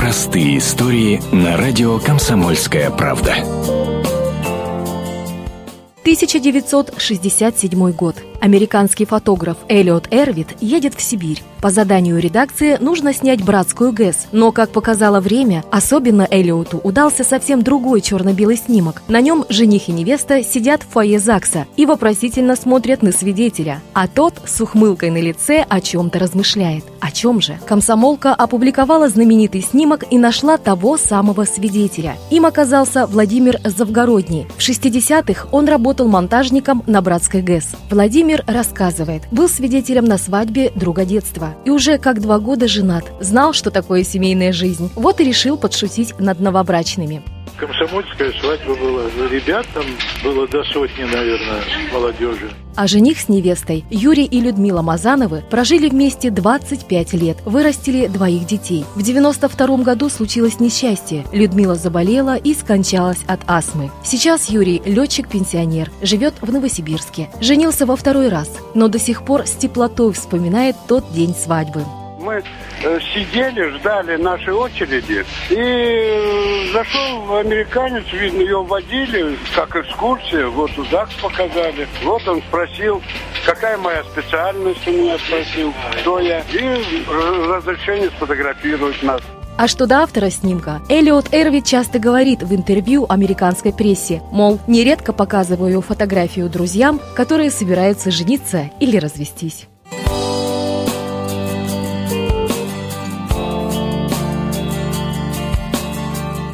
Простые истории на радио «Комсомольская правда». 1967 год. Американский фотограф Эллиот Эрвит едет в Сибирь. По заданию редакции нужно снять братскую ГЭС. Но, как показало время, особенно Эллиоту удался совсем другой черно-белый снимок. На нем жених и невеста сидят в фойе ЗАГСа и вопросительно смотрят на свидетеля. А тот с ухмылкой на лице о чем-то размышляет. О чем же? Комсомолка опубликовала знаменитый снимок и нашла того самого свидетеля. Им оказался Владимир Завгородний. В 60-х он работал монтажником на братской ГЭС. Владимир Владимир рассказывает, был свидетелем на свадьбе друга детства и уже как два года женат. Знал, что такое семейная жизнь. Вот и решил подшутить над новобрачными комсомольская свадьба была. Ребят там было до сотни, наверное, молодежи. А жених с невестой Юрий и Людмила Мазановы прожили вместе 25 лет, вырастили двоих детей. В 92 году случилось несчастье. Людмила заболела и скончалась от астмы. Сейчас Юрий – летчик-пенсионер, живет в Новосибирске. Женился во второй раз, но до сих пор с теплотой вспоминает тот день свадьбы мы э, сидели, ждали нашей очереди, и зашел американец, видно, ее водили, как экскурсия, вот туда показали. Вот он спросил, какая моя специальность, у меня спросил, кто я, и разрешение сфотографировать нас. А что до автора снимка, Элиот Эрвит часто говорит в интервью американской прессе, мол, нередко показываю фотографию друзьям, которые собираются жениться или развестись.